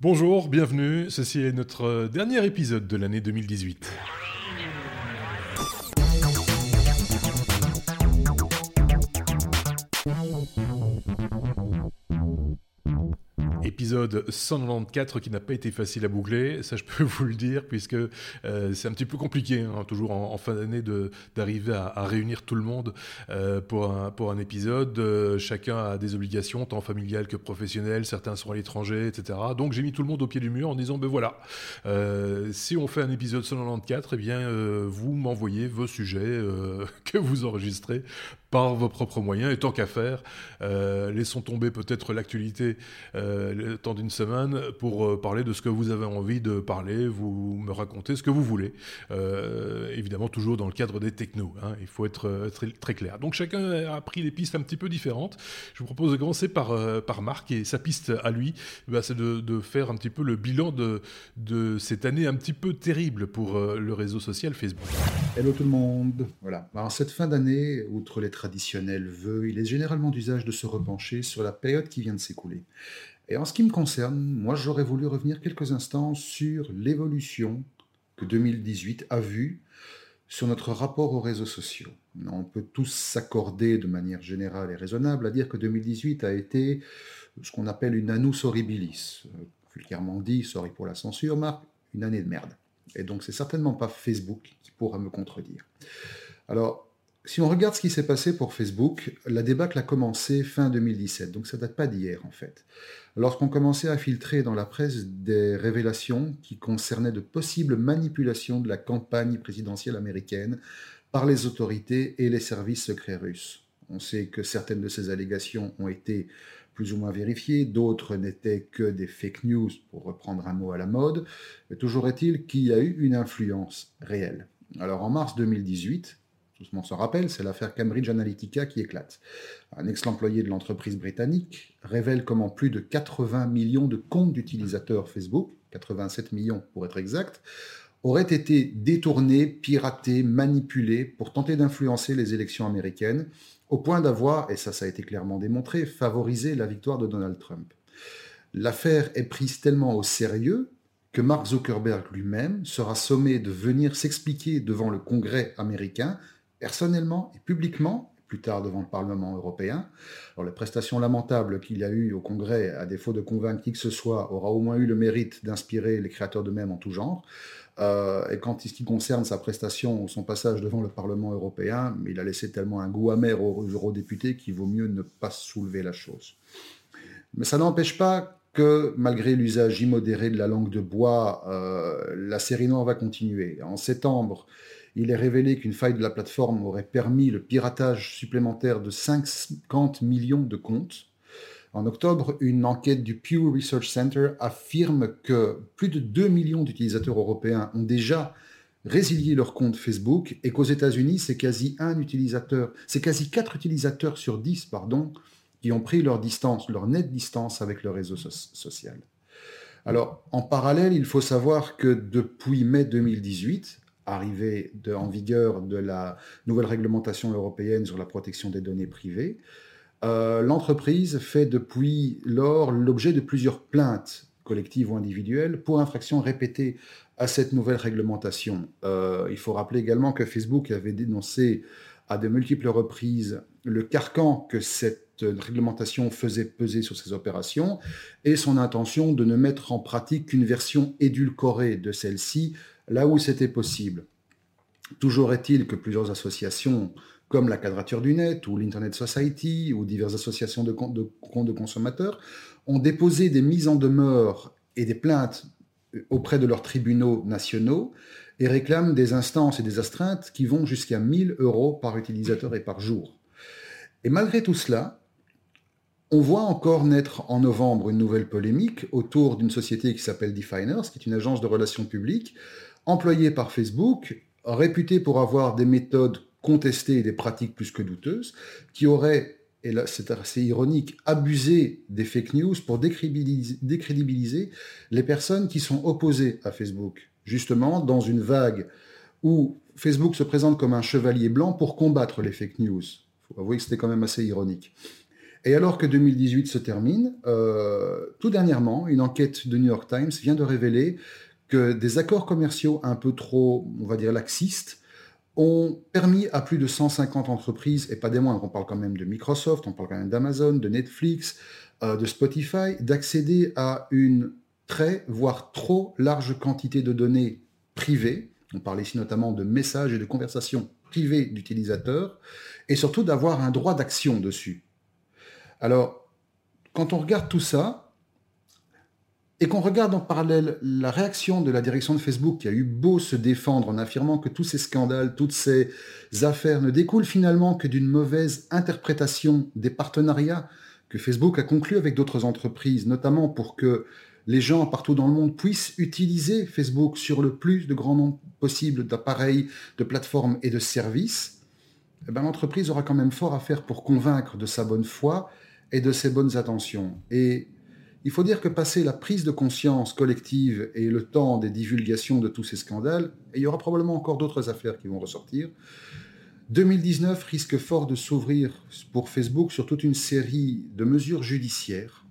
Bonjour, bienvenue. Ceci est notre dernier épisode de l'année 2018. Épisode 194 qui n'a pas été facile à boucler, ça je peux vous le dire, puisque euh, c'est un petit peu compliqué, hein, toujours en, fin d'année, d'arriver à, réunir tout le monde euh, pour, un, pour un épisode. Euh, chacun a des obligations, tant familiales que professionnelles, certains sont à l'étranger, etc. Donc j'ai mis tout le monde au pied du mur en disant, ben voilà, si on fait un épisode 194, eh bien vous m'envoyez vos sujets que vous enregistrez par vos propres moyens. Et tant qu'à faire, laissons tomber peut-être l'actualité temps d'une semaine pour euh, parler de ce que vous avez envie de parler, vous me racontez ce que vous voulez. évidemment, toujours dans le cadre des technos. Hein, il faut être très, très, clair. Donc chacun a pris des pistes un petit peu différentes. Je vous propose de commencer par, par Marc et sa piste à lui, bah, c'est de, faire un petit peu le bilan de, de cette année un petit peu terrible pour le réseau social Facebook. Hello tout le monde. Voilà. Alors, cette fin d'année, outre les traditionnel vœu, il est généralement d'usage de se repencher sur la période qui vient de s'écouler. Et en ce qui me concerne, moi j'aurais voulu revenir quelques instants sur l'évolution que 2018 a vue sur notre rapport aux réseaux sociaux. On peut tous s'accorder de manière générale et raisonnable à dire que 2018 a été ce qu'on appelle une annus horribilis. Vulgairement dit, sorry pour la censure, Marc, une année de merde. Et donc c'est certainement pas Facebook qui pourra me contredire. Alors, si on regarde ce qui s'est passé pour Facebook, la débâcle a commencé fin 2017, donc ça date pas d'hier en fait. Lorsqu'on commençait à filtrer dans la presse des révélations qui concernaient de possibles manipulations de la campagne présidentielle américaine par les autorités et les services secrets russes. On sait que certaines de ces allégations ont été plus ou moins vérifiées, d'autres n'étaient que des fake news, pour reprendre un mot à la mode, mais toujours est-il qu'il y a eu une influence réelle. Alors en mars 2018, tout le monde s'en rappelle, c'est l'affaire Cambridge Analytica qui éclate. Un ex-employé de l'entreprise britannique révèle comment plus de 80 millions de comptes d'utilisateurs Facebook, 87 millions pour être exact, auraient été détournés, piratés, manipulés pour tenter d'influencer les élections américaines, au point d'avoir, et ça ça a été clairement démontré, favorisé la victoire de Donald Trump. L'affaire est prise tellement au sérieux que Mark Zuckerberg lui-même sera sommé de venir s'expliquer devant le Congrès américain personnellement et publiquement, plus tard devant le Parlement européen. Alors, les prestations lamentables qu'il a eues au Congrès, à défaut de convaincre qui que ce soit, aura au moins eu le mérite d'inspirer les créateurs de mêmes en tout genre. Euh, et quand ce qui concerne sa prestation ou son passage devant le Parlement européen, il a laissé tellement un goût amer aux eurodéputés qu'il vaut mieux ne pas soulever la chose. Mais ça n'empêche pas que, malgré l'usage immodéré de la langue de bois, euh, la série noire va continuer. En septembre, il est révélé qu'une faille de la plateforme aurait permis le piratage supplémentaire de 50 millions de comptes. En octobre, une enquête du Pew Research Center affirme que plus de 2 millions d'utilisateurs européens ont déjà résilié leur compte Facebook et qu'aux États-Unis, c'est quasi un utilisateur, c'est quasi 4 utilisateurs sur 10, pardon, qui ont pris leur distance, leur nette distance avec le réseau social. Alors, en parallèle, il faut savoir que depuis mai 2018, arrivée en vigueur de la nouvelle réglementation européenne sur la protection des données privées, euh, l'entreprise fait depuis lors l'objet de plusieurs plaintes collectives ou individuelles pour infractions répétées à cette nouvelle réglementation. Euh, il faut rappeler également que Facebook avait dénoncé à de multiples reprises le carcan que cette réglementation faisait peser sur ces opérations et son intention de ne mettre en pratique qu'une version édulcorée de celle-ci là où c'était possible. Toujours est-il que plusieurs associations comme la Quadrature du Net ou l'Internet Society ou diverses associations de comptes de, consommateurs ont déposé des mises en demeure et des plaintes auprès de leurs tribunaux nationaux et réclament des instances et des astreintes qui vont jusqu'à 1000 euros par utilisateur et par jour. Et malgré tout cela, on voit encore naître en novembre une nouvelle polémique autour d'une société qui s'appelle Definers, qui est une agence de relations publiques, employé par Facebook, réputé pour avoir des méthodes contestées et des pratiques plus que douteuses, qui auraient, et là c'est assez ironique, abusé des fake news pour décrédibiliser, les personnes qui sont opposées à Facebook. Justement, dans une vague où Facebook se présente comme un chevalier blanc pour combattre les fake news. Il faut avouer que c'était quand même assez ironique. Et alors que 2018 se termine, euh, tout dernièrement, une enquête de New York Times vient de révéler que des accords commerciaux un peu trop, on va dire, laxistes ont permis à plus de 150 entreprises, et pas des moindres, on parle quand même de Microsoft, on parle quand même d'Amazon, de Netflix, euh, de Spotify, d'accéder à une très, voire trop large quantité de données privées. On parle ici notamment de messages et de conversations privées d'utilisateurs, et surtout d'avoir un droit d'action dessus. Alors, quand on regarde tout ça, et qu'on regarde en parallèle la réaction de la direction de Facebook qui a eu beau se défendre en affirmant que tous ces scandales, toutes ces affaires ne découlent finalement que d'une mauvaise interprétation des partenariats que Facebook a conclus avec d'autres entreprises, notamment pour que les gens partout dans le monde puissent utiliser Facebook sur le plus de grand nombre possible d'appareils, de plateformes et de services, eh ben, l'entreprise aura quand même fort à faire pour convaincre de sa bonne foi et de ses bonnes intentions. Il faut dire que passer la prise de conscience collective et le temps des divulgations de tous ces scandales, il y aura probablement encore d'autres affaires qui vont ressortir, 2019 risque fort de s'ouvrir pour Facebook sur toute une série de mesures judiciaires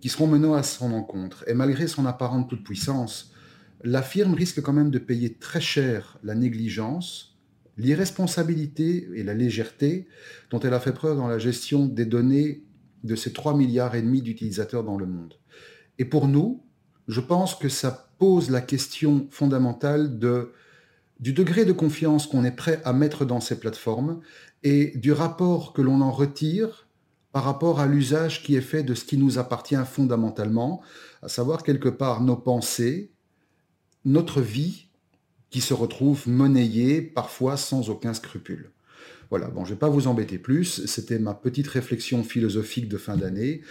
qui seront menées à son encontre. Et malgré son apparente toute-puissance, la firme risque quand même de payer très cher la négligence, l'irresponsabilité et la légèreté dont elle a fait preuve dans la gestion des données de ces 3 milliards et demi d'utilisateurs dans le monde. Et pour nous, je pense que ça pose la question fondamentale du degré de confiance qu'on est prêt à mettre dans ces plateformes et du rapport que l'on en retire par rapport à l'usage qui est fait de ce qui nous appartient fondamentalement, à savoir quelque part nos pensées, notre vie qui se retrouve monnayée parfois sans aucun scrupule. Voilà, bon, je ne vais pas vous embêter plus, c'était ma petite réflexion philosophique de fin d'année.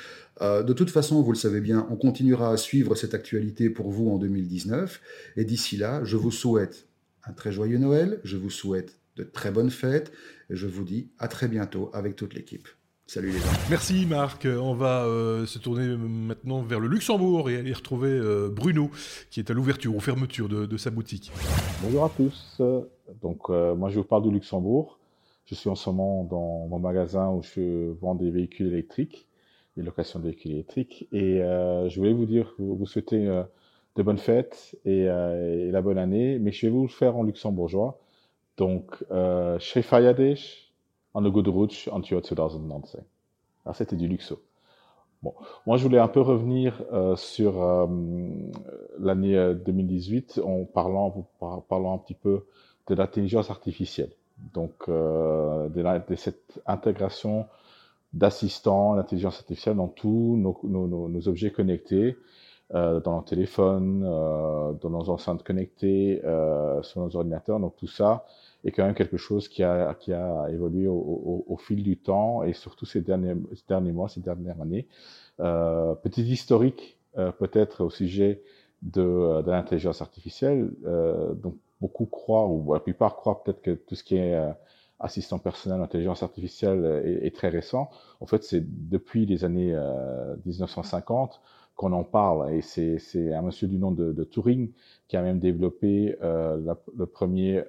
Euh, de toute façon, vous le savez bien, on continuera à suivre cette actualité pour vous en 2019. Et d'ici là, je vous souhaite un très joyeux Noël, je vous souhaite de très bonnes fêtes, et je vous dis à très bientôt avec toute l'équipe. Salut les gens. Merci Marc. On va euh, se tourner maintenant vers le Luxembourg et aller retrouver euh, Bruno qui est à l'ouverture ou fermeture de, sa boutique. Bonjour à tous. Donc moi je vous parle du Luxembourg. Je suis en ce moment dans mon magasin où je vends des véhicules électriques, des locations de véhicules électriques. Et euh, je voulais vous dire, vous, vous souhaiter euh, de bonnes fêtes et, la bonne année, mais je vais vous le faire en luxembourgeois. Donc, euh, Schefayades en le Good Rutsch en 2019. Alors, c'était du luxo. Bon, moi, je voulais un peu revenir euh, sur euh, l'année 2018 en parlant, en parlant un petit peu de l'intelligence artificielle donc euh, de, cette intégration d'assistants, d'intelligence artificielle dans tous nos, objets connectés, euh, dans nos téléphones, euh, dans nos enceintes connectées, sur nos ordinateurs. Donc tout ça est quand même quelque chose qui a, qui a évolué au, fil du temps et surtout ces derniers, ces derniers mois, ces dernières années. petit historique peut-être au sujet de, de l'intelligence artificielle. donc beaucoup croient, ou la plupart croient peut-être que tout ce qui est euh, assistant personnel, intelligence artificielle est, très récent. En fait, c'est depuis les années 1950 euh, qu'on en parle. Et c'est un monsieur du nom de, Turing qui a même développé euh, le premier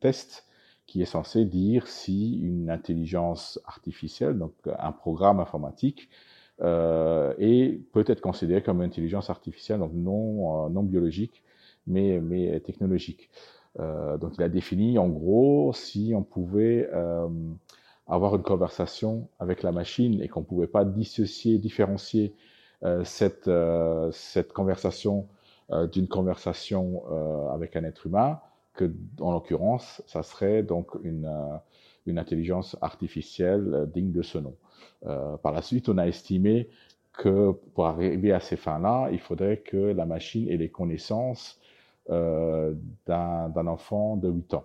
test qui est censé dire si une intelligence artificielle, donc un programme informatique, est peut-être considéré comme une intelligence artificielle, donc non, non biologique, mais, mais technologique. Euh, donc il a défini en gros si on pouvait euh, avoir une conversation avec la machine et qu'on ne pouvait pas dissocier, différencier euh, cette, euh, cette conversation euh, d'une conversation euh, avec un être humain, que en l'occurrence, ça serait donc une, une intelligence artificielle digne de ce nom. par la suite, on a estimé que pour arriver à ces fins-là, il faudrait que la machine ait les connaissances euh, d'un enfant de 8 ans.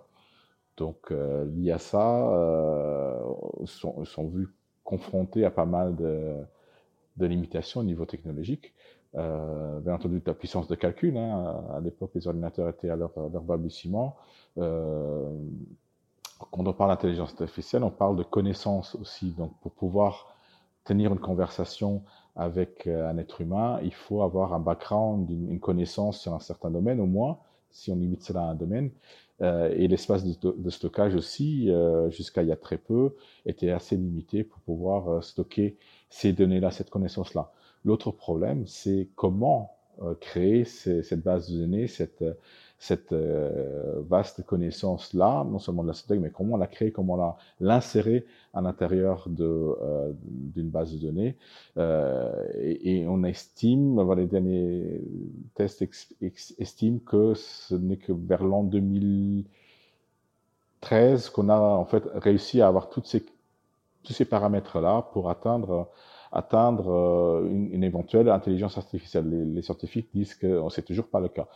Donc, euh, lié à ça, euh, sont, sont vus confrontés à pas mal de, limitations au niveau technologique. Euh, bien entendu, de la puissance de calcul. Hein. À l'époque, les ordinateurs étaient à leur, leur balbutiement. Euh, quand on parle d'intelligence artificielle, on parle de connaissance aussi. Donc, pour pouvoir tenir une conversation avec euh, un être humain, il faut avoir un background, une, connaissance sur un certain domaine au moins, si on limite cela à un domaine. et l'espace de, stockage aussi, jusqu'à il y a très peu, était assez limité pour pouvoir stocker ces données-là, cette connaissance-là. L'autre problème, c'est comment créer cette base de données, cette, cette euh, vaste connaissance-là, non seulement de la synthèse, mais comment la créer, comment l'insérer à l'intérieur euh, d'une base de données. Euh, et, on estime, les derniers tests estiment que ce n'est que vers l'an 2013 qu'on a en fait réussi à avoir toutes ces, tous ces paramètres-là pour atteindre atteindre une, éventuelle intelligence artificielle. Les, les scientifiques disent que c'est toujours pas le cas.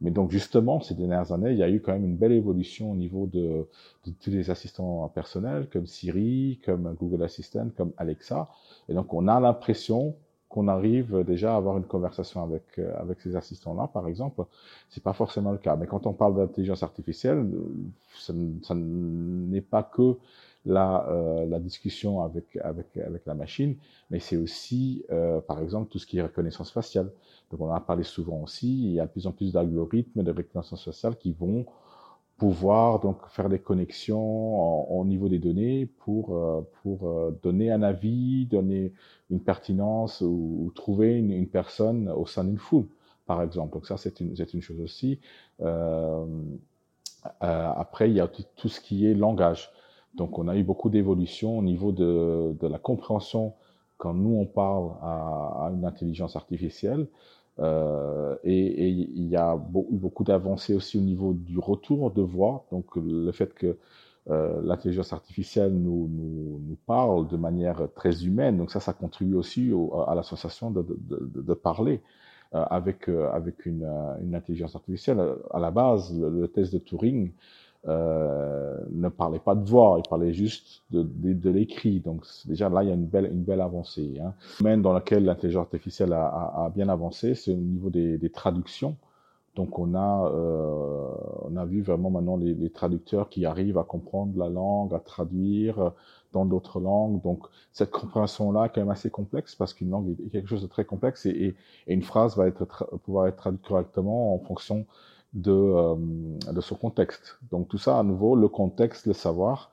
Mais donc justement, ces dernières années, il y a eu quand même une belle évolution au niveau de, tous les assistants personnels, comme Siri, comme Google Assistant, comme Alexa. Et donc on a l'impression qu'on arrive déjà à avoir une conversation avec euh, avec ces assistants-là, par exemple. C'est pas forcément le cas. Mais quand on parle d'intelligence artificielle, ça, ça n'est pas que la, euh, la discussion avec, avec, avec la machine, mais c'est aussi, euh, par exemple, tout ce qui est reconnaissance faciale. Donc, on en a parlé souvent aussi. Il y a de plus en plus d'algorithmes de reconnaissance faciale qui vont pouvoir donc faire des connexions au niveau des données pour euh, pour donner un avis, donner une pertinence ou, trouver une, personne au sein d'une foule, par exemple. Donc ça c'est une c'est une chose aussi. Après il y a tout ce qui est langage. Donc on a eu beaucoup d'évolutions au niveau de de la compréhension quand nous on parle à, à une intelligence artificielle. Euh, et, il y a beaucoup d'avancées aussi au niveau du retour de voix. Donc le fait que euh, l'intelligence artificielle nous, nous, nous, parle de manière très humaine, donc ça, ça contribue aussi à l'association de, de, de, parler euh, avec, euh, avec une, une, intelligence artificielle. À la base, le test de Turing euh, ne parlait pas de voix, il parlait juste de, de, de l'écrit. Donc déjà là, il y a une belle, une belle avancée. Hein. Le domaine dans lequel l'intelligence artificielle a, a, a, bien avancé, c'est au niveau des, des, traductions. Donc on a, euh, on a vu vraiment maintenant les, les, traducteurs qui arrivent à comprendre la langue, à traduire dans d'autres langues. Donc cette compréhension-là est quand même assez complexe parce qu'une langue est quelque chose de très complexe et, et, et une phrase va être pouvoir être traduite correctement en fonction de, euh, de son contexte. Donc tout ça, à nouveau, le contexte, le savoir,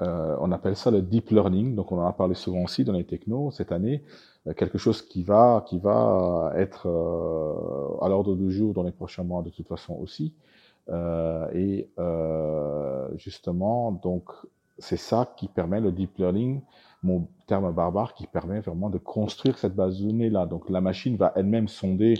euh, on appelle ça le deep learning. Donc on en a parlé souvent aussi dans les technos cette année. Euh, quelque chose qui va, qui va être à l'ordre du jour dans les prochains mois de toute façon aussi. et justement, donc c'est ça qui permet le deep learning, mon terme barbare, qui permet vraiment de construire cette base de données là. Donc la machine va elle-même sonder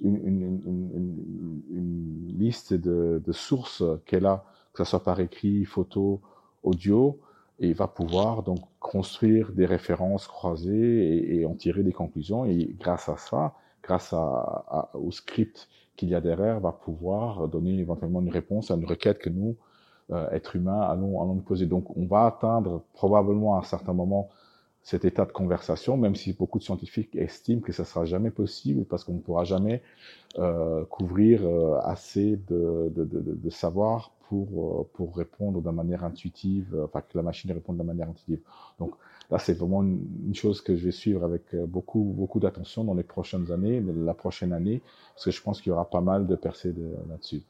une, une, une, liste de, de sources qu'elle a, que ce soit par écrit, photo, audio, et va pouvoir donc construire des références croisées et, en tirer des conclusions. Et grâce à ça, grâce à, au script qu'il y a derrière, va pouvoir donner éventuellement une réponse à une requête que nous, euh, êtres humains, allons, allons nous poser. Donc on va atteindre probablement à un certain moment cet état de conversation, même si beaucoup de scientifiques estiment que ça sera jamais possible parce qu'on ne pourra jamais euh, couvrir euh, assez de, de, de, de, savoir pour, euh, pour répondre de manière intuitive, enfin que la machine réponde de manière intuitive. Donc là, c'est vraiment une, chose que je vais suivre avec beaucoup, beaucoup d'attention dans les prochaines années, la prochaine année, parce que je pense qu'il y aura pas mal de percées là-dessus.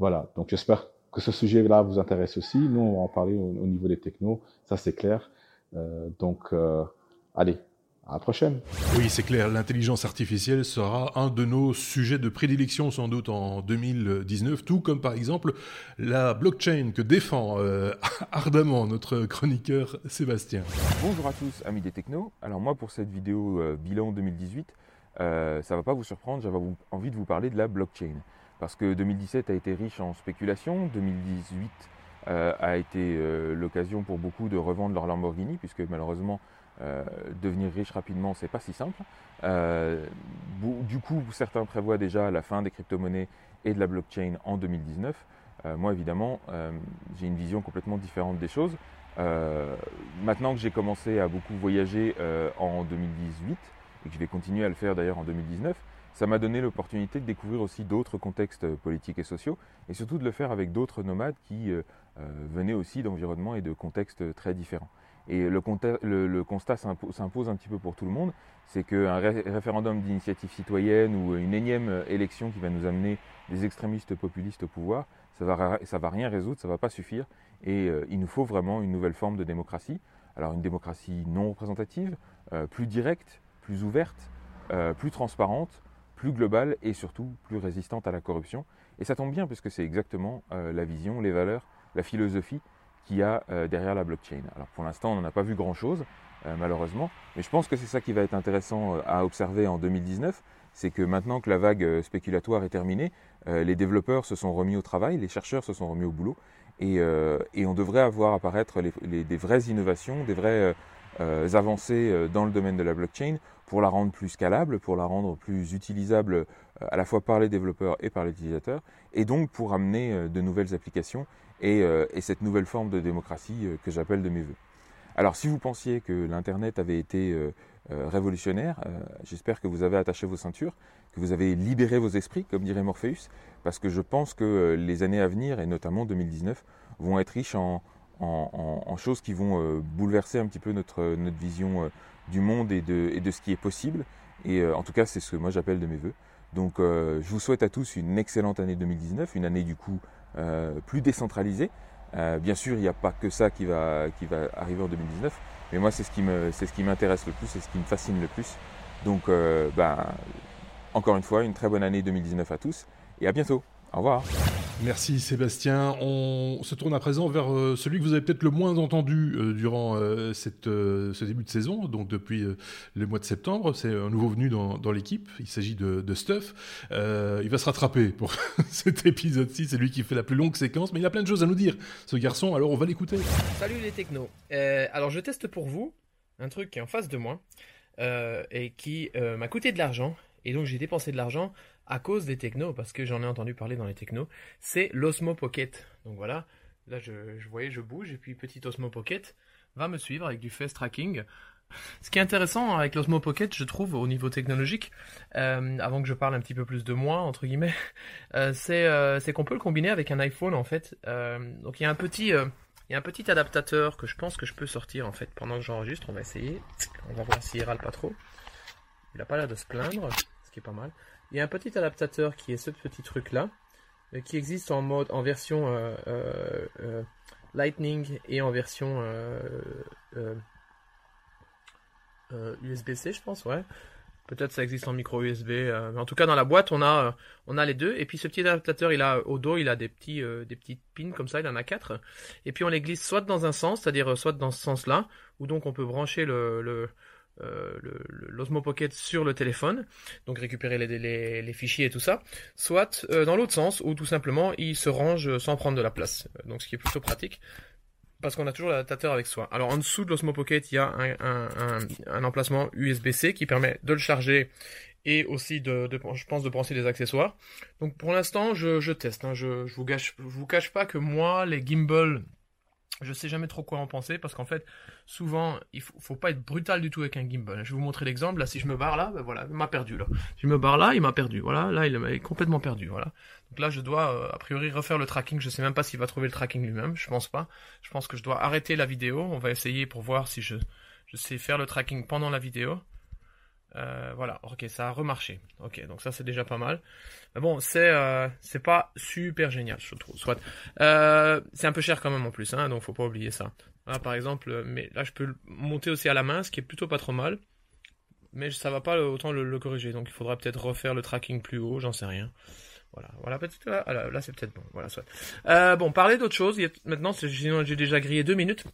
Voilà, donc j'espère que ce sujet-là vous intéresse aussi. Nous, on va en parler au, au niveau des technos, ça c'est clair. Euh, donc, euh, allez, à la prochaine. Oui, c'est clair, l'intelligence artificielle sera un de nos sujets de prédilection sans doute en 2019, tout comme par exemple la blockchain que défend euh, ardemment notre chroniqueur Sébastien. Bonjour à tous, amis des technos. Alors moi pour cette vidéo bilan 2018, euh, ça va pas vous surprendre, j'avais envie de vous parler de la blockchain. Parce que 2017 a été riche en spéculation, 2018 euh, a été euh, l'occasion pour beaucoup de revendre leur Lamborghini, puisque malheureusement, euh, devenir riche rapidement, c'est pas si simple. du coup, certains prévoient déjà la fin des crypto-monnaies et de la blockchain en 2019. moi, évidemment, j'ai une vision complètement différente des choses. maintenant que j'ai commencé à beaucoup voyager en 2018 et que je vais continuer à le faire d'ailleurs en 2019, ça m'a donné l'opportunité de découvrir aussi d'autres contextes politiques et sociaux, et surtout de le faire avec d'autres nomades qui euh, euh, venaient aussi d'environnements et de contextes très différents. Et le, constat s'impose un petit peu pour tout le monde, c'est qu'un référendum d'initiative citoyenne ou une énième élection qui va nous amener des extrémistes populistes au pouvoir, ça va, va rien résoudre, ça va pas suffire. Et euh, il nous faut vraiment une nouvelle forme de démocratie. Alors une démocratie non représentative, euh, plus directe, plus ouverte, euh, plus transparente, plus globale et surtout plus résistante à la corruption. Et ça tombe bien puisque c'est exactement la vision, les valeurs, la philosophie qu'il y a derrière la blockchain. Alors pour l'instant, on n'en a pas vu grand-chose, malheureusement, mais je pense que c'est ça qui va être intéressant à observer en 2019, c'est que maintenant que la vague spéculatoire est terminée, les développeurs se sont remis au travail, les chercheurs se sont remis au boulot, et, on devrait avoir apparaître des vraies innovations, des vraies avancées dans le domaine de la blockchain pour la rendre plus scalable, pour la rendre plus utilisable euh, à la fois par les développeurs et par les utilisateurs, et donc pour amener euh, de nouvelles applications et, euh, cette nouvelle forme de démocratie que j'appelle de mes voeux. Alors si vous pensiez que l'Internet avait été révolutionnaire, j'espère que vous avez attaché vos ceintures, que vous avez libéré vos esprits, comme dirait Morpheus, parce que je pense que les années à venir, et notamment 2019, vont être riches en, choses qui vont bouleverser un petit peu notre vision du monde et de, et de ce qui est possible. Et euh, en tout cas, c'est ce que moi j'appelle de mes voeux. Donc euh, je vous souhaite à tous une excellente année 2019, une année du coup euh, plus décentralisée. bien sûr, il n'y a pas que ça qui va, qui va arriver en 2019, mais moi c'est ce qui m'intéresse le plus, c'est ce qui me fascine le plus. Donc, ben, encore une fois, une très bonne année 2019 à tous et à bientôt. Au revoir. Merci Sébastien. On se tourne à présent vers euh, celui que vous avez peut-être le moins entendu euh, durant euh, cette, ce début de saison, donc depuis le mois de septembre. C'est un nouveau venu dans, l'équipe. Il s'agit de, Stuff. il va se rattraper pour cet épisode-ci. C'est lui qui fait la plus longue séquence, mais il a plein de choses à nous dire, ce garçon. Alors on va l'écouter. Salut les technos. alors je teste pour vous un truc qui est en face de moi et qui m'a coûté de l'argent. Et donc j'ai dépensé de l'argent à cause des technos, parce que j'en ai entendu parler dans les technos, c'est l'Osmo Pocket. Donc voilà, là je, voyais, je bouge, et puis petit Osmo Pocket va me suivre avec du face tracking. Ce qui est intéressant avec l'Osmo Pocket, je trouve, au niveau technologique, euh, avant que je parle un petit peu plus de moi, entre guillemets, euh, euh, c'est qu'on peut le combiner avec un iPhone, en fait. donc il y a un petit... il y a un petit adaptateur que je pense que je peux sortir en fait pendant que j'enregistre. On va essayer. On va voir s'il râle pas trop. Il a pas l'air de se plaindre, ce qui est pas mal. Il y a un petit adaptateur qui est ce petit truc là, euh, qui existe en mode en version euh, euh, Lightning et en version USB-C, je pense, ouais. Peut-être ça existe en micro USB. mais en tout cas, dans la boîte, on a, on a les deux. Et puis ce petit adaptateur, il a au dos, il a des petits, des petites pins comme ça. Il en a quatre. Et puis on les glisse soit dans un sens, c'est-à-dire soit dans ce sens-là, où donc on peut brancher le euh, l'Osmo Pocket sur le téléphone, donc récupérer les, fichiers et tout ça, soit euh, dans l'autre sens où tout simplement il se range sans prendre de la place. Donc ce qui est plutôt pratique parce qu'on a toujours l'adaptateur avec soi. Alors en dessous de l'Osmo Pocket, il y a un, emplacement USB-C qui permet de le charger et aussi de, je pense de brancher des accessoires. Donc pour l'instant, je, teste. Hein. Je, vous je vous cache pas que moi, les gimbal je sais jamais trop quoi en penser parce qu'en fait, souvent, il faut, faut pas être brutal du tout avec un gimbal. Je vais vous montrer l'exemple. Là, si je me barre là, ben voilà, il m'a perdu là. Je me barre là, il m'a perdu. Voilà, là, il est complètement perdu. Voilà. Donc là, je dois euh, a priori refaire le tracking. Je sais même pas s'il va trouver le tracking lui-même. Je pense pas. Je pense que je dois arrêter la vidéo. On va essayer pour voir si je sais faire le tracking pendant la vidéo. Euh, voilà, ok, ça a remarché. Ok, donc ça c'est déjà pas mal. Mais bon, c'est euh, c'est pas super génial, je trouve. Soit, euh, c'est un peu cher quand même en plus, hein, donc faut pas oublier ça. par exemple, mais là je peux le monter aussi à la main, ce qui est plutôt pas trop mal. Mais ça va pas autant le, corriger, donc il faudra peut-être refaire le tracking plus haut, j'en sais rien. Voilà, voilà, peut-être là, là, c'est peut-être bon. Voilà, soit. Euh, bon, parler d'autre chose. Maintenant, j'ai déjà grillé deux minutes.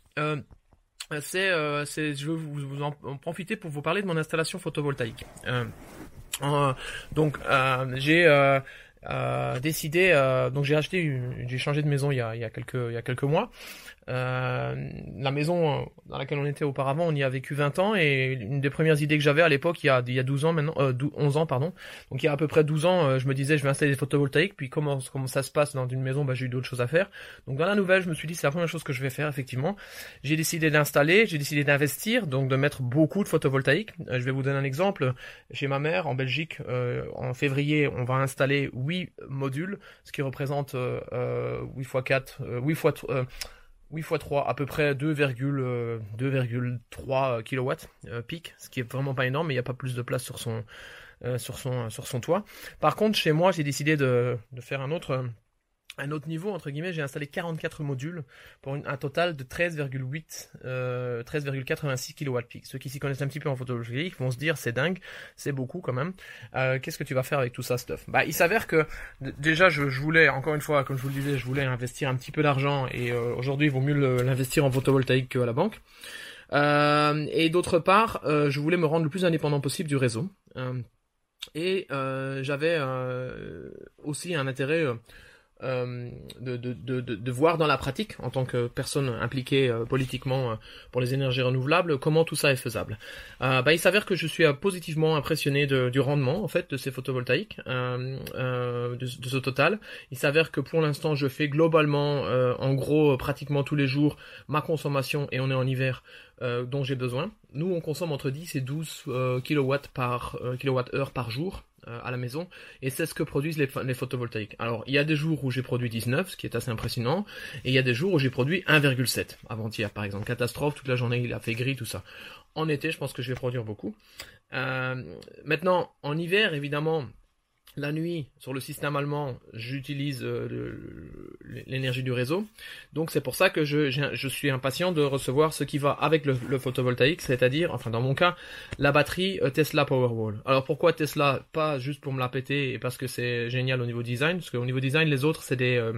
Euh, c'est, euh, c'est, je veux vous, en, profiter pour vous parler de mon installation photovoltaïque. Euh, euh donc, euh, décidé, donc j'ai acheté, j'ai changé de maison il y a, il y a quelques, il y a quelques mois. Euh, la maison euh, dans laquelle on était auparavant, on y a vécu 20 ans et une des premières idées que j'avais à l'époque, il y a il y a 12 ans maintenant, euh, 11 ans pardon. Donc il y a à peu près 12 ans, euh, je me disais je vais installer des photovoltaïques. Puis comment comment ça se passe dans une maison, bah j'ai eu d'autres choses à faire. Donc dans la nouvelle, je me suis dit c'est la première chose que je vais faire effectivement. J'ai décidé d'installer, j'ai décidé d'investir, donc de mettre beaucoup de photovoltaïques. je vais vous donner un exemple. Chez ma mère en Belgique, en février, on va installer 8 modules, ce qui représente 8 x 4, 8 fois 8 x 3, à peu près 2,3 kW pic, ce qui est vraiment pas énorme, mais il n'y a pas plus de place sur son, sur son, sur son toit. Par contre, chez moi, j'ai décidé de, de faire un autre un autre niveau, entre guillemets, j'ai installé 44 modules pour un total de 13,8, euh, 13,86 kWp. Ceux qui s'y connaissent un petit peu en photovoltaïque vont se dire c'est dingue, c'est beaucoup quand même. Euh, Qu'est-ce que tu vas faire avec tout ça, stuff? Bah, il s'avère que déjà, je, voulais, encore une fois, comme je vous le disais, je voulais investir un petit peu d'argent et euh, aujourd'hui, il vaut mieux l'investir en photovoltaïque qu'à la banque. Euh, et d'autre part, je voulais me rendre le plus indépendant possible du réseau. Et j'avais aussi un intérêt de, de, de, de, voir dans la pratique, en tant que personne impliquée euh, politiquement euh, pour les énergies renouvelables, comment tout ça est faisable. bah, il s'avère que je suis positivement impressionné du rendement en fait de ces photovoltaïques, de, ce total. Il s'avère que pour l'instant, je fais globalement, en gros, pratiquement tous les jours, ma consommation, et on est en hiver, dont j'ai besoin. Nous, on consomme entre 10 et 12 kW par kWh par jour euh, à la maison et c'est ce que produisent les, les, photovoltaïques. Alors il y a des jours où j'ai produit 19, ce qui est assez impressionnant, et il y a des jours où j'ai produit 1,7. Avant-hier par exemple, catastrophe, toute la journée il a fait gris, tout ça. En été, je pense que je vais produire beaucoup. Euh, maintenant, en hiver, évidemment, la nuit, sur le système allemand, j'utilise euh, l'énergie du réseau. Donc c'est pour ça que je, suis impatient de recevoir ce qui va avec le, photovoltaïque, c'est-à-dire, enfin dans mon cas, la batterie euh, Tesla Powerwall. Alors pourquoi Tesla Pas juste pour me la péter et parce que c'est génial au niveau design, parce qu'au niveau design, les autres, c'est des... Euh,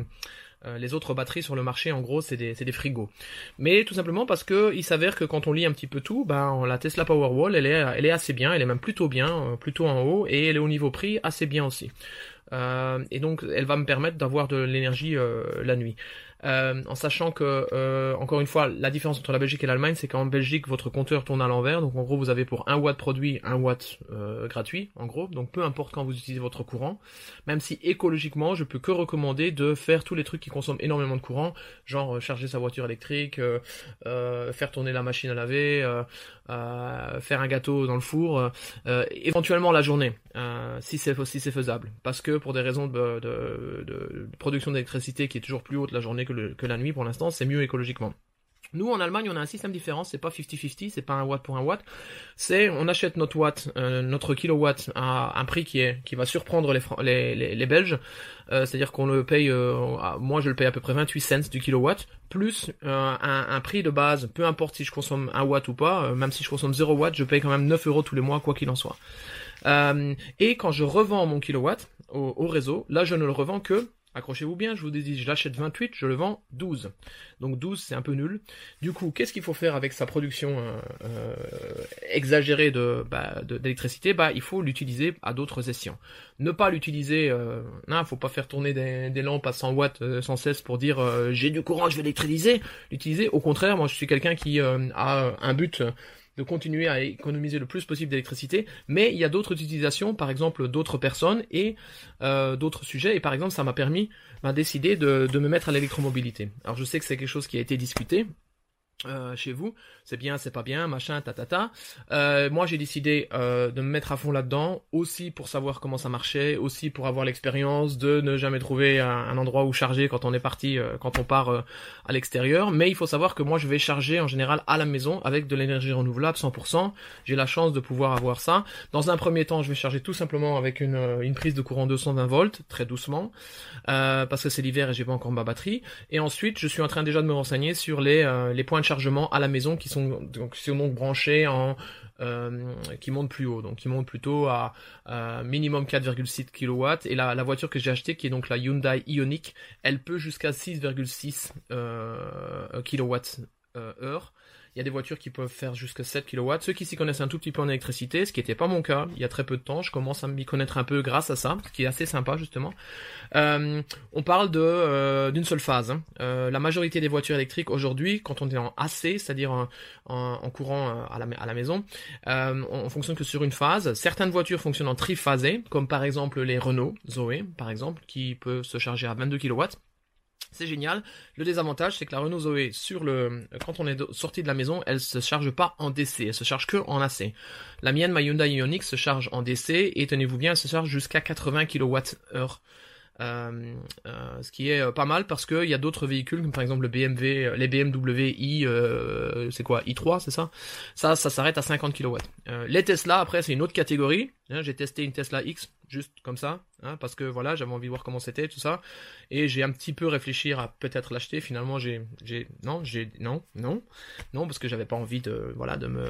euh, les autres batteries sur le marché, en gros, c'est des, frigos. Mais tout simplement parce que il s'avère que quand on lit un petit peu tout, ben, la Tesla Powerwall, elle est, elle est assez bien, elle est même plutôt bien, euh, plutôt en haut, et elle est au niveau prix assez bien aussi. Euh, et donc, elle va me permettre d'avoir de l'énergie la nuit. Euh, en sachant que, euh, encore une fois, la différence entre la Belgique et l'Allemagne, c'est qu'en Belgique, votre compteur tourne à l'envers. Donc en gros, vous avez pour un watt produit, un watt euh, gratuit, en gros. Donc peu importe quand vous utilisez votre courant, même si écologiquement, je peux que recommander de faire tous les trucs qui consomment énormément de courant, genre charger sa voiture électrique, faire tourner la machine à laver, faire un gâteau dans le four, éventuellement la journée, si c'est si faisable. Parce que pour des raisons de, de, de production d'électricité qui est toujours plus haute la journée que que, la nuit pour l'instant, c'est mieux écologiquement. Nous, en Allemagne, on a un système différent. C'est pas 50-50, c'est pas un watt pour un watt. C'est, on achète notre watt, euh, notre kilowatt à un prix qui est, qui va surprendre les, les, les, Belges. Euh, c'est-à-dire qu'on le paye, euh, moi je le paye à peu près 28 cents du kilowatt, plus un, un, prix de base, peu importe si je consomme un watt ou pas, même si je consomme 0 watt, je paye quand même 9 euros tous les mois, quoi qu'il en soit. et quand je revends mon kilowatt au, au réseau, là je ne le revends que Accrochez-vous bien, je vous dis, je l'achète 28, je le vends 12. Donc 12, c'est un peu nul. Du coup, qu'est-ce qu'il faut faire avec sa production euh, euh exagérée de bah, d'électricité? Bah, Il faut l'utiliser à d'autres escients. Ne pas l'utiliser, euh, non, faut pas faire tourner des, lampes à 100 watts euh, sans cesse pour dire j'ai du courant, je vais l'électriser. L'utiliser, au contraire, moi je suis quelqu'un qui a un but de continuer à économiser le plus possible d'électricité, mais il y a d'autres utilisations, par exemple d'autres personnes et euh, d'autres sujets, et par exemple ça m'a permis bah, décider de, de me mettre à l'électromobilité. Alors je sais que c'est quelque chose qui a été discuté, euh, chez vous, c'est bien, c'est pas bien, machin, ta ta ta. Euh, moi, j'ai décidé euh, de me mettre à fond là-dedans, aussi pour savoir comment ça marchait, aussi pour avoir l'expérience de ne jamais trouver un, endroit où charger quand on est parti, euh, quand on part à l'extérieur. Mais il faut savoir que moi, je vais charger en général à la maison avec de l'énergie renouvelable 100%. J'ai la chance de pouvoir avoir ça. Dans un premier temps, je vais charger tout simplement avec une, une prise de courant 220 volts, très doucement, parce que c'est l'hiver et j'ai pas encore ma batterie. Et ensuite, je suis en train déjà de me renseigner sur les les points chargement à la maison qui sont donc, sont donc branchés en euh, qui montent plus haut, donc qui montent plutôt à minimum 4,6 kW. Et la, la voiture que j'ai achetée, qui est donc la Hyundai Ioniq, elle peut jusqu'à 6,6 euh, kWh. Il y a des voitures qui peuvent faire jusqu'à 7 kW. Ceux qui s'y connaissent un tout petit peu en électricité, ce qui n'était pas mon cas il y a très peu de temps, je commence à m'y connaître un peu grâce à ça, ce qui est assez sympa justement. Euh, on parle de euh, d'une seule phase. Hein. Euh, la majorité des voitures électriques aujourd'hui, quand on est en AC, c'est-à-dire en, courant à la, maison, on, fonctionne que sur une phase. Certaines voitures fonctionnent en triphasé, comme par exemple les Renault Zoé, par exemple, qui peut se charger à 22 kW. C'est génial. Le désavantage, c'est que la Renault Zoé, sur le, quand on est sorti de la maison, elle se charge pas en DC, elle se charge que en AC. La mienne, ma Hyundai Ioniq, se charge en DC et tenez-vous bien, elle se charge jusqu'à 80 kWh ce qui est pas mal parce qu'il y a d'autres véhicules, comme par exemple le BMW, les BMW i, c'est quoi, i3, c'est ça? Ça, ça s'arrête à 50 kW. les Tesla, après, c'est une autre catégorie. Hein, j'ai testé une Tesla X, juste comme ça, hein, parce que voilà, j'avais envie de voir comment c'était, tout ça. Et j'ai un petit peu réfléchi à peut-être l'acheter. Finalement, j'ai, j'ai, non, j'ai, non, non, non, parce que j'avais pas envie de, voilà, de me,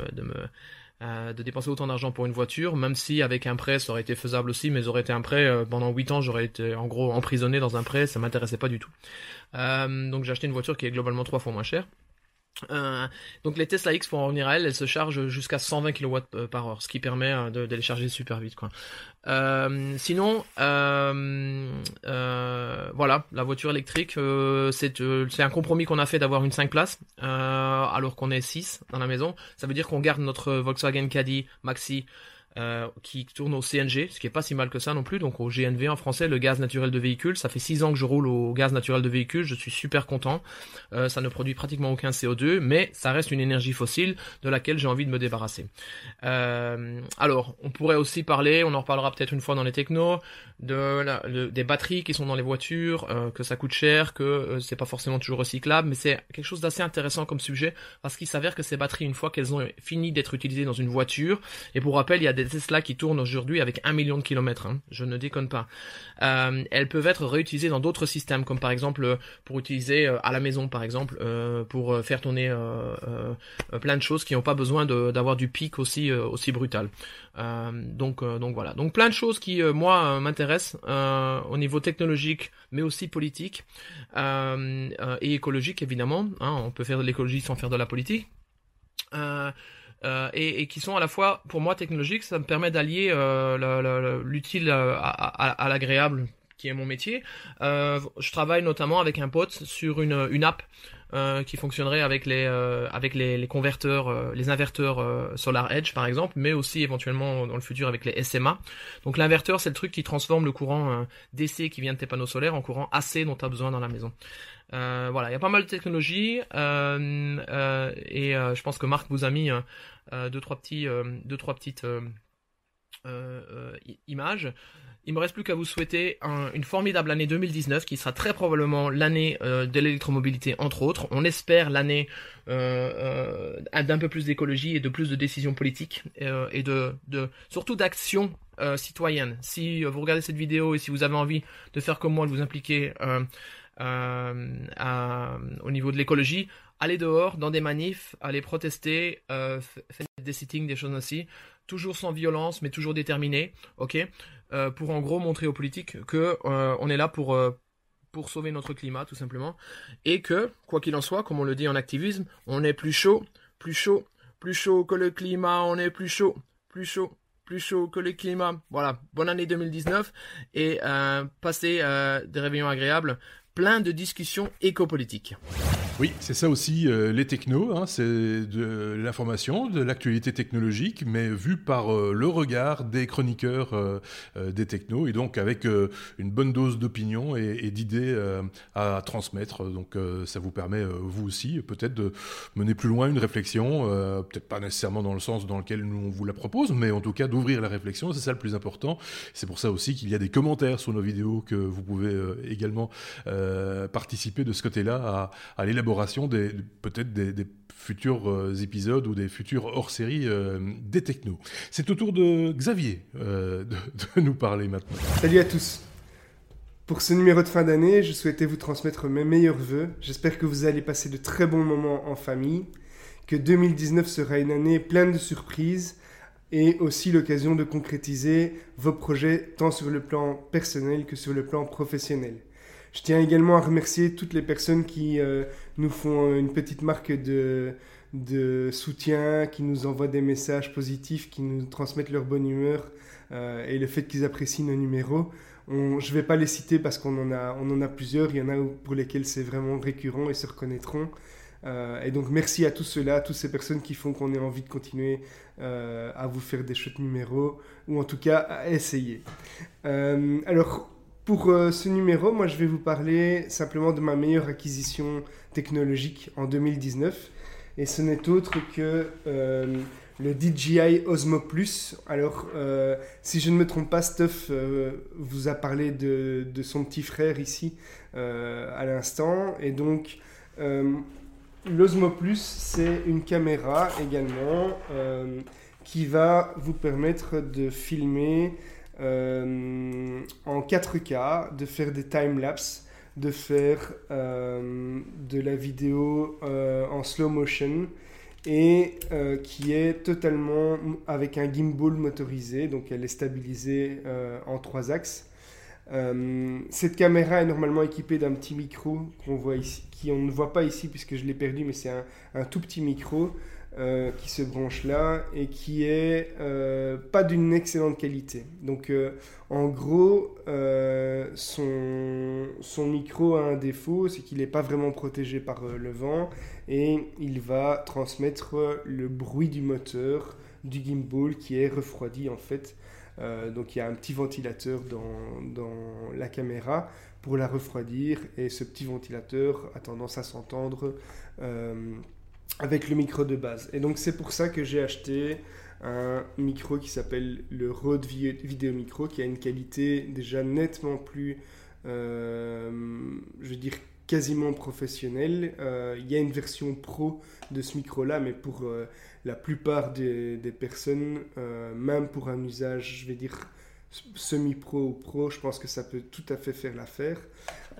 euh, de dépenser autant d'argent pour une voiture, même si avec un prêt ça aurait été faisable aussi, mais ça aurait été un prêt euh, pendant 8 ans, j'aurais été en gros emprisonné dans un prêt, ça m'intéressait pas du tout. Euh, donc j'ai acheté une voiture qui est globalement trois fois moins chère. Euh, donc les Tesla X pour en revenir à elles, elles se chargent jusqu'à 120 kW euh, par heure, ce qui permet euh, de, les charger super vite. Sinon, voilà, la voiture électrique, c'est un compromis qu'on a fait d'avoir une 5 places, alors qu'on est 6 dans la maison. Ça veut dire qu'on garde notre Volkswagen Caddy Maxi euh, qui tourne au CNG, ce qui est pas si mal que ça non plus, donc au GNV en français, le gaz naturel de véhicule. Ça fait 6 ans que je roule au gaz naturel de véhicule, je suis super content. Euh, ça ne produit pratiquement aucun CO2, mais ça reste une énergie fossile de laquelle j'ai envie de me débarrasser. Euh, alors, on pourrait aussi parler, on en reparlera peut-être une fois dans les technos, de, la, des batteries qui sont dans les voitures, euh, que ça coûte cher, que euh, c'est pas forcément toujours recyclable, mais c'est quelque chose d'assez intéressant comme sujet parce qu'il s'avère que ces batteries, une fois qu'elles ont fini d'être utilisées dans une voiture, et pour rappel, il y a des Tesla qui tournent aujourd'hui avec un million de kilomètres, hein, je ne déconne pas. Euh, elles peuvent être réutilisées dans d'autres systèmes, comme par exemple pour utiliser à la maison, par exemple, pour faire tourner plein de choses qui n'ont pas besoin d'avoir du pic aussi brutal. donc voilà, donc plein de choses qui moi m'intéressent euh, au niveau technologique, mais aussi politique euh, euh, et écologique évidemment. Hein, on peut faire de l'écologie sans faire de la politique. Et, qui sont à la fois, pour moi, technologiques, ça me permet d'allier l'utile à, l'agréable, qui est mon métier. je travaille notamment avec un pote sur une, une app euh, qui fonctionnerait avec les euh, avec les, converteurs, euh, les inverteurs Solar Edge par exemple, mais aussi éventuellement dans le futur avec les SMA. Donc l'inverteur c'est le truc qui transforme le courant DC qui vient de tes panneaux solaires en courant AC dont tu as besoin dans la maison. voilà, il y a pas mal de technologies et je pense que Marc vous a mis deux trois petits deux trois petites images. Il me reste plus qu'à vous souhaiter une formidable année 2019 qui sera très probablement l'année euh, de l'électromobilité entre autres. On espère l'année euh, euh, d'un peu plus d'écologie et de plus de décisions politiques et de, de surtout d'action citoyenne. Si vous regardez cette vidéo et si vous avez envie de faire comme moi, de vous impliquer au niveau de l'écologie, allez dehors dans des manifs, allez protester, faites des sittings, des choses ainsi, toujours sans violence mais toujours déterminé, ok? Euh, pour en gros montrer aux politiques que euh, on est là pour euh, pour sauver notre climat tout simplement. Et que quoi qu'il en soit, comme on le dit en activisme, on est plus chaud, plus chaud, plus chaud que le climat, on est plus chaud, plus chaud, plus chaud que le climat. Voilà, bonne année 2019 et passez des réveillons agréables, plein de discussions éco-politiques. Oui, c'est ça aussi euh, les technos, hein, c'est de l'information, de l'actualité technologique, mais vu par euh, le regard des chroniqueurs euh, des technos, et donc avec une bonne dose d'opinion et, d'idées à transmettre. Donc ça vous permet, vous aussi, peut-être de mener plus loin une réflexion, peut-être pas nécessairement dans le sens dans lequel nous on vous la propose, mais en tout cas d'ouvrir la réflexion, c'est ça le plus important. C'est pour ça aussi qu'il y a des commentaires sur nos vidéos que vous pouvez également participer de ce côté-là à, l'élaboration des peut-être des, futurs euh, épisodes ou des futurs hors-série euh, des technos. C'est au tour de Xavier euh, de, nous parler maintenant. Salut à tous. Pour ce numéro de fin d'année, je souhaitais vous transmettre mes meilleurs voeux. J'espère que vous allez passer de très bons moments en famille, que 2019 sera une année pleine de surprises et aussi l'occasion de concrétiser vos projets tant sur le plan personnel que sur le plan professionnel. Je tiens également à remercier toutes les personnes qui euh, nous font une petite marque de, de soutien, qui nous envoient des messages positifs, qui nous transmettent leur bonne humeur euh, et le fait qu'ils apprécient nos numéros. je ne vais pas les citer parce qu'on en, a, en a plusieurs, il y en a pour lesquels c'est vraiment récurrent et se reconnaîtront. Euh, et donc merci à tous ceux-là, à toutes ces personnes qui font qu'on ait envie de continuer à vous faire des chouettes numéros, ou en tout cas à essayer. alors pour euh, ce numéro, moi je vais vous parler simplement de ma meilleure acquisition technologique en 2019. Et ce n'est autre que euh, le DJI Osmo Plus. Alors, si je ne me trompe pas, Stuff vous a parlé de, de, son petit frère ici à l'instant. Et donc, l'Osmo Plus, c'est une caméra également qui va vous permettre de filmer euh, en 4K, de faire des time-lapse, de faire euh, de la vidéo euh, en slow motion et qui est totalement avec un gimbal motorisé, donc elle est stabilisée en trois axes. cette caméra est normalement équipée d'un petit micro qu'on voit ici, qui on ne voit pas ici puisque je l'ai perdu, mais c'est un, un, tout petit micro euh, qui se branche là et qui est euh, pas d'une excellente qualité. Donc euh, en gros, son, son, micro a un défaut, c'est qu'il n'est pas vraiment protégé par le vent et il va transmettre le bruit du moteur du gimbal qui est refroidi en fait. donc il y a un petit ventilateur dans, dans la caméra pour la refroidir et ce petit ventilateur a tendance à s'entendre avec le micro de base. Et donc c'est pour ça que j'ai acheté un micro qui s'appelle le Rode Video Micro, qui a une qualité déjà nettement plus, euh, je veux dire, quasiment professionnelle. Euh, il y a une version pro de ce micro-là, mais pour euh, la plupart des, des personnes, même pour un usage, je vais dire, semi-pro ou pro, je pense que ça peut tout à fait faire l'affaire.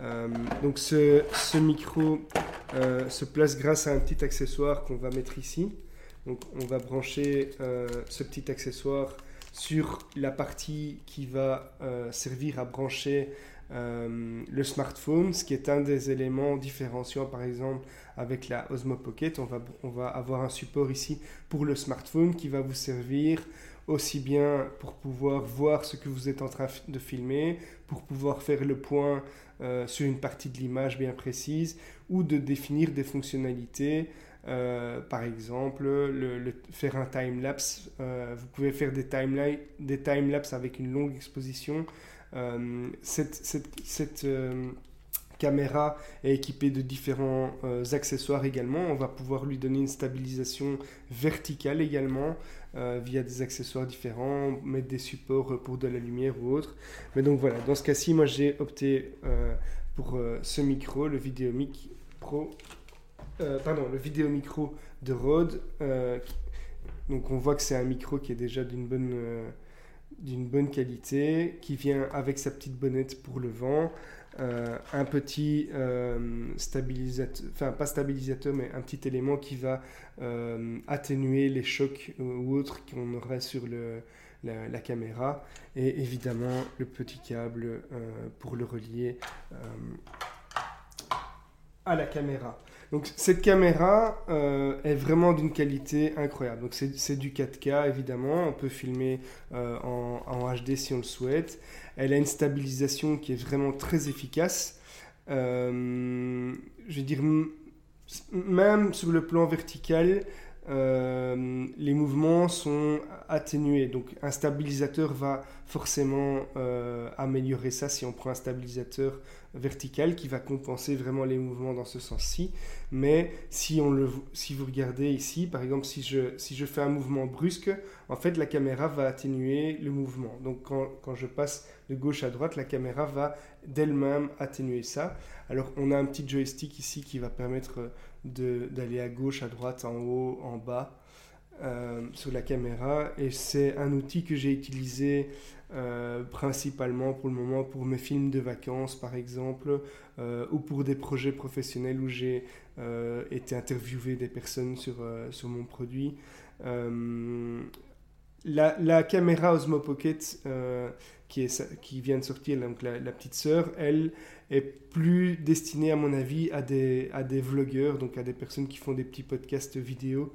Euh, donc ce, micro euh, se place grâce à un petit accessoire qu'on va mettre ici. Donc on va brancher euh, ce petit accessoire sur la partie qui va servir à brancher le smartphone, ce qui est un des éléments différenciants par exemple avec la Osmo Pocket. On va avoir un support ici pour le smartphone qui va vous servir aussi bien pour pouvoir voir ce que vous êtes en train de filmer, pour pouvoir faire le point euh, sur une partie de l'image bien précise, ou de définir des fonctionnalités. Euh, par exemple, le, faire un time-lapse. Euh, vous pouvez faire des time-lapse time avec une longue exposition. Caméra est équipée de différents accessoires également. On va pouvoir lui donner une stabilisation verticale également. Euh, via des accessoires différents, mettre des supports pour de la lumière ou autre. Mais donc voilà, dans ce cas-ci, moi j'ai opté euh, pour euh, ce micro, le Vidéomic Pro, pardon, le Vidéo Micro de Rode. donc on voit que c'est un micro qui est déjà d'une bonne d'une bonne qualité, qui vient avec sa petite bonnette pour le vent, euh, un petit euh, stabilisateur, enfin pas stabilisateur, mais un petit élément qui va euh, atténuer les chocs ou autres qu'on aurait sur la, caméra, et évidemment le petit câble pour le relier à la caméra. Donc cette caméra est vraiment d'une qualité incroyable. Donc c'est du 4K évidemment, on peut filmer en, en, HD si on le souhaite. Elle a une stabilisation qui est vraiment très efficace. Euh, je veux dire, même sur le plan vertical, euh, les mouvements sont atténués. Donc un stabilisateur va forcément euh, améliorer ça si on prend un stabilisateur vertical qui va compenser vraiment les mouvements dans ce sens-ci. Mais si, on le, vous regardez ici, par exemple, si je, si je fais un mouvement brusque, en fait, la caméra va atténuer le mouvement. Donc quand, je passe de gauche à droite, la caméra va d'elle-même atténuer ça. Alors on a un petit joystick ici qui va permettre d'aller à gauche, à droite, en haut, en bas euh, sur la caméra. Et c'est un outil que j'ai utilisé euh, principalement pour le moment pour mes films de vacances par exemple, euh, ou pour des projets professionnels où j'ai été interviewé des personnes sur, sur mon produit. La, la, caméra Osmo Pocket qui, est, qui vient de sortir, donc la, la petite sœur, elle, est plus destinée, à mon avis, à des, à des vlogueurs, donc à des personnes qui font des petits podcasts vidéo.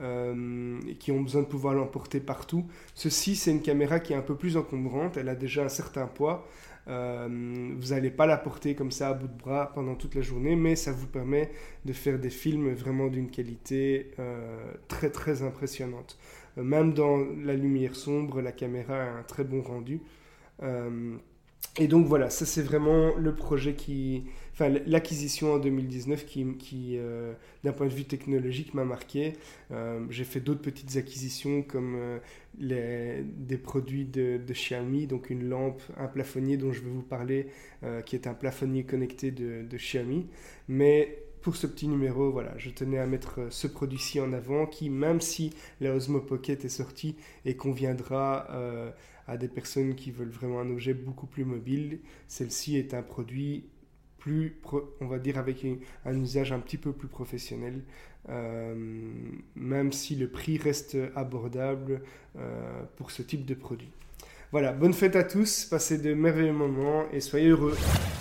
Euh, qui ont besoin de pouvoir l'emporter partout. Ceci, c'est une caméra qui est un peu plus encombrante, elle a déjà un certain poids. Euh, vous n'allez pas la porter comme ça à bout de bras pendant toute la journée, mais ça vous permet de faire des films vraiment d'une qualité euh, très très impressionnante. même dans la lumière sombre, la caméra a un très bon rendu. Et donc voilà, ça c'est vraiment le projet qui, enfin l'acquisition en 2019 qui, qui euh, d'un point de vue technologique m'a marqué. Euh, j'ai fait d'autres petites acquisitions comme euh, les, des produits de, Xiaomi, donc une lampe, un plafonnier dont je vais vous parler, qui est un plafonnier connecté de, de Xiaomi. Mais pour ce petit numéro, voilà, je tenais à mettre ce produit-ci en avant qui, même si la Osmo Pocket est sortie et conviendra à des personnes qui veulent vraiment un objet beaucoup plus mobile, celle-ci est un produit plus, on va dire, avec un usage un petit peu plus professionnel, euh, même si le prix reste abordable euh, pour ce type de produit. Voilà, bonne fête à tous, passez de merveilleux moments et soyez heureux.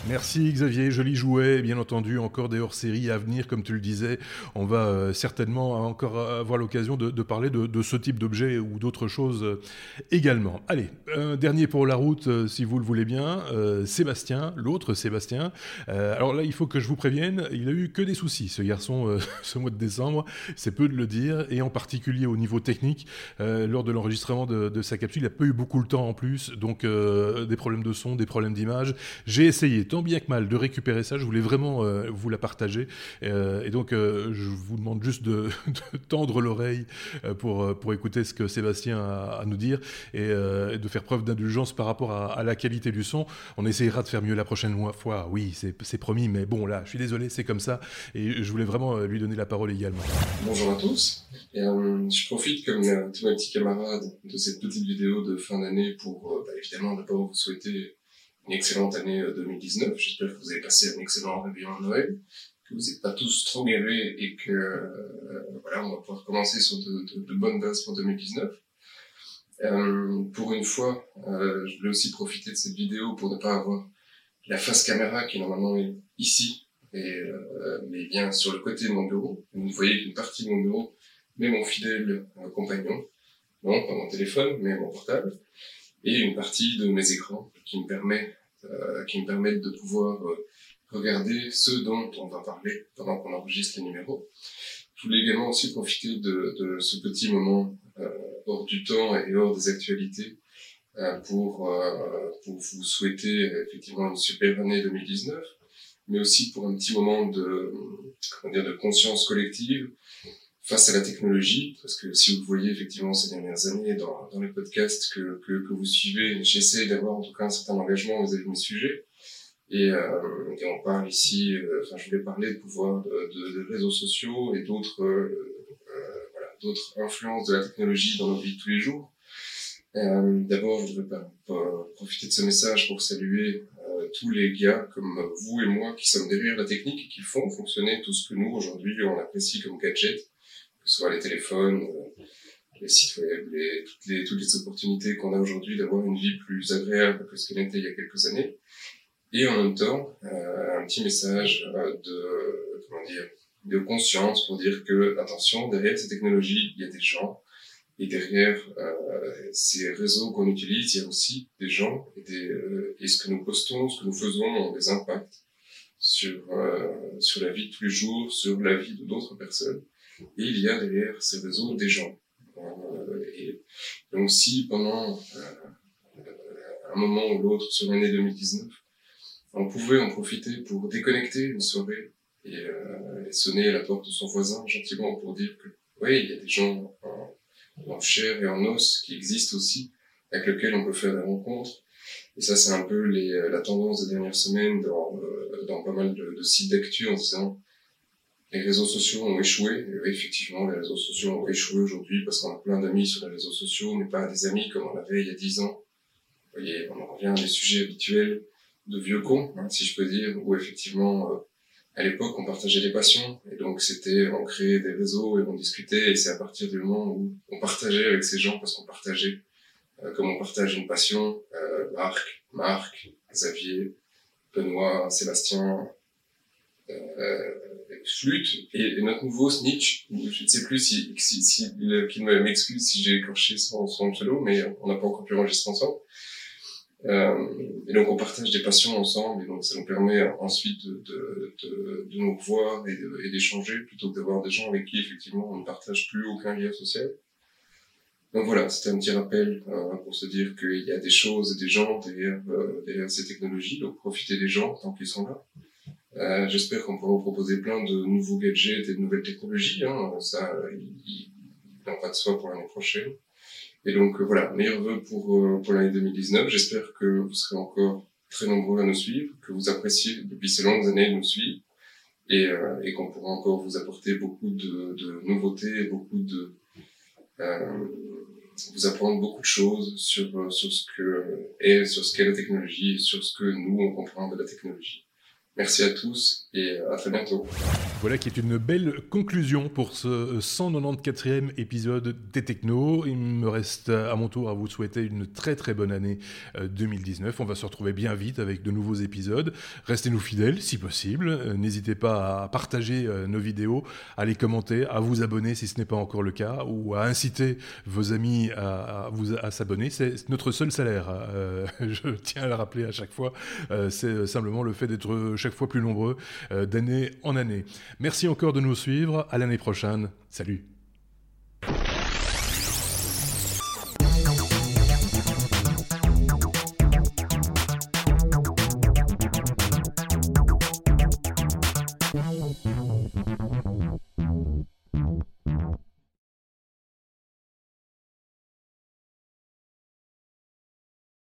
Merci Xavier, joli jouet, bien entendu, encore des hors-séries à venir, comme tu le disais. On va euh, certainement encore avoir l'occasion de, parler de, ce type d'objet ou d'autres choses euh, également. Allez, un dernier pour la route, euh, si vous le voulez bien, Sébastien, l'autre Sébastien. alors là, il faut que je vous prévienne, il a eu que des soucis, ce garçon, ce mois de décembre, c'est peu de le dire, et en particulier au niveau technique, lors de l'enregistrement de, sa capsule, il n'a pas eu beaucoup le temps en donc euh, des problèmes de son, des problèmes d'image. J'ai essayé tant bien que mal de récupérer ça, je voulais vraiment euh, vous la partager. Euh, et donc je vous demande juste de, tendre l'oreille pour, pour écouter ce que Sébastien a à nous dire et, de faire preuve d'indulgence par rapport à, la qualité du son. On essayera de faire mieux la prochaine fois, oui, c'est promis, mais bon là, je suis désolé, c'est comme ça. Et je voulais vraiment lui donner la parole également. Bonjour à tous. je profite comme tous mes petits camarades de cette petite vidéo de fin d'année pour pour euh, bah, évidemment d'abord vous souhaiter une excellente année 2019. Euh, J'espère que vous avez passé un excellent réveillon à Noël, que vous n'êtes pas tous trop gavés et que euh, voilà, on va pouvoir commencer sur de, bonnes bases pour 2019. pour une fois, je voulais aussi profiter de cette vidéo pour ne pas avoir la face caméra qui normalement est ici, mais bien sur le côté de mon bureau. Vous ne voyez qu'une partie de mon bureau, mais mon fidèle compagnon, non pas mon téléphone, mais mon portable et une partie de mes écrans qui me permet euh, qui me permettent de pouvoir euh, regarder ce dont on va parler pendant qu'on enregistre les numéros. Je voulais également aussi profiter de, de ce petit moment euh, hors du temps et hors des actualités euh, pour, euh, pour vous souhaiter effectivement une super année 2019, mais aussi pour un petit moment de, comment dire, de conscience collective face à la technologie, parce que si vous voyez effectivement ces dernières années dans, dans les podcasts que, que, que vous suivez, j'essaie d'avoir en tout cas un certain engagement vis-à-vis de mes sujets. Et, euh, et on parle ici, euh, enfin je voulais parler de pouvoir de, de, réseaux sociaux et d'autres euh, euh voilà, influences de la technologie dans nos vies de tous les jours. Euh, D'abord, je voudrais profiter de ce message pour saluer tous les gars comme vous et moi qui sommes derrière la technique et qui font fonctionner tout ce que nous aujourd'hui on apprécie comme gadget que ce soit les téléphones, euh, les sites web, les, toutes, les, toutes les opportunités qu'on a aujourd'hui d'avoir une vie plus agréable que ce qu'elle était il y a quelques années. Et en même temps, euh, un petit message euh, de, comment dire, de conscience pour dire que, attention, derrière ces technologies, il y a des gens. Et derrière euh, ces réseaux qu'on utilise, il y a aussi des gens. Et, des, euh, et ce que nous postons, ce que nous faisons ont des impacts sur, sur la vie de tous les jours, sur la vie d'autres personnes. Et il y a derrière ces réseaux des gens. Euh, et donc si pendant euh, un moment ou l'autre sur l'année 2019, on pouvait en profiter pour déconnecter une soirée et, euh, sonner à la porte de son voisin gentiment pour dire que oui, il y a des gens en, chair et en os qui existent aussi, avec lesquels on peut faire des rencontres. Et ça, c'est un peu la tendance des dernières semaines dans, pas mal de sites d'actu en disant les réseaux sociaux ont échoué. Effectivement, les réseaux sociaux ont échoué aujourd'hui parce qu'on a plein d'amis sur les réseaux sociaux, mais pas des amis comme on avait il y a dix ans. Vous voyez, on en revient à des sujets habituels de vieux cons, hein, si je peux dire, où effectivement, euh, à l'époque, on partageait des passions. Et donc, c'était, on créait des réseaux et on discutait. Et c'est à partir du moment où on partageait avec ces gens parce qu'on partageait, euh, comme on partage une passion, euh, Marc, Marc, Xavier, Benoît, Sébastien, euh, flûte et, notre nouveau snitch. Je ne sais plus si, si, si qu'il m'excuse si j'ai écorché son, son pseudo, mais on n'a pas encore pu enregistrer ensemble. Euh, et donc on partage des passions ensemble et donc ça nous permet ensuite de, de, de, nous voir et d'échanger plutôt que d'avoir des gens avec qui effectivement on ne partage plus aucun lien social. Donc voilà, c'était un petit rappel euh, pour se dire qu'il y a des choses et des gens derrière, euh, derrière ces technologies, donc profitez des gens tant qu'ils sont là. Euh, J'espère qu'on pourra vous proposer plein de nouveaux gadgets et de nouvelles technologies. Hein. Ça, il n'en pas de soi pour l'année prochaine. Et donc euh, voilà, meilleurs vœux pour, euh, pour l'année 2019. J'espère que vous serez encore très nombreux à nous suivre, que vous appréciez depuis ces longues années de nous suivre et, euh, et qu'on pourra encore vous apporter beaucoup de, de nouveautés, beaucoup de vous apprendre beaucoup de choses sur sur ce que est sur ce qu'est la technologie, sur ce que nous on comprend de la technologie. Merci à tous et à très bientôt. Voilà qui est une belle conclusion pour ce 194e épisode des Technos. Il me reste à mon tour à vous souhaiter une très très bonne année 2019. Euh, On va se retrouver bien vite avec de nouveaux épisodes. Restez-nous fidèles si possible. Euh, n'hésitez pas à partager euh, nos vidéos, à les commenter, à vous abonner si ce n'est pas encore le cas, ou à inciter vos amis à, vous à s'abonner. C'est notre seul salaire. je tiens à le rappeler à chaque fois. C'est simplement le fait d'être fois plus nombreux d'année en année. Merci encore de nous suivre. À l'année prochaine. Salut.